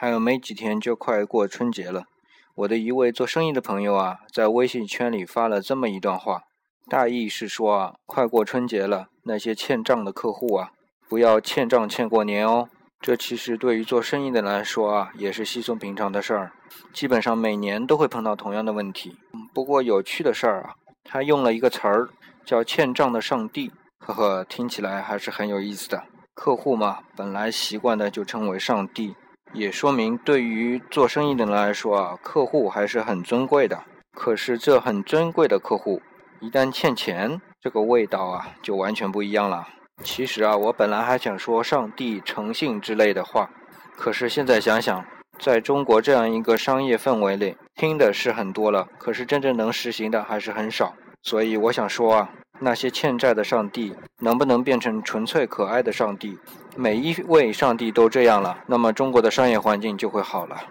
还有没几天就快过春节了。我的一位做生意的朋友啊，在微信圈里发了这么一段话，大意是说啊，快过春节了，那些欠账的客户啊，不要欠账欠过年哦。这其实对于做生意的来说啊，也是稀松平常的事儿，基本上每年都会碰到同样的问题。不过有趣的事儿啊，他用了一个词儿叫“欠账的上帝”，呵呵，听起来还是很有意思的。客户嘛，本来习惯的就称为上帝，也说明对于做生意的人来说啊，客户还是很尊贵的。可是这很尊贵的客户，一旦欠钱，这个味道啊，就完全不一样了。其实啊，我本来还想说上帝诚信之类的话，可是现在想想，在中国这样一个商业氛围里，听的是很多了，可是真正能实行的还是很少。所以我想说啊。那些欠债的上帝能不能变成纯粹可爱的上帝？每一位上帝都这样了，那么中国的商业环境就会好了。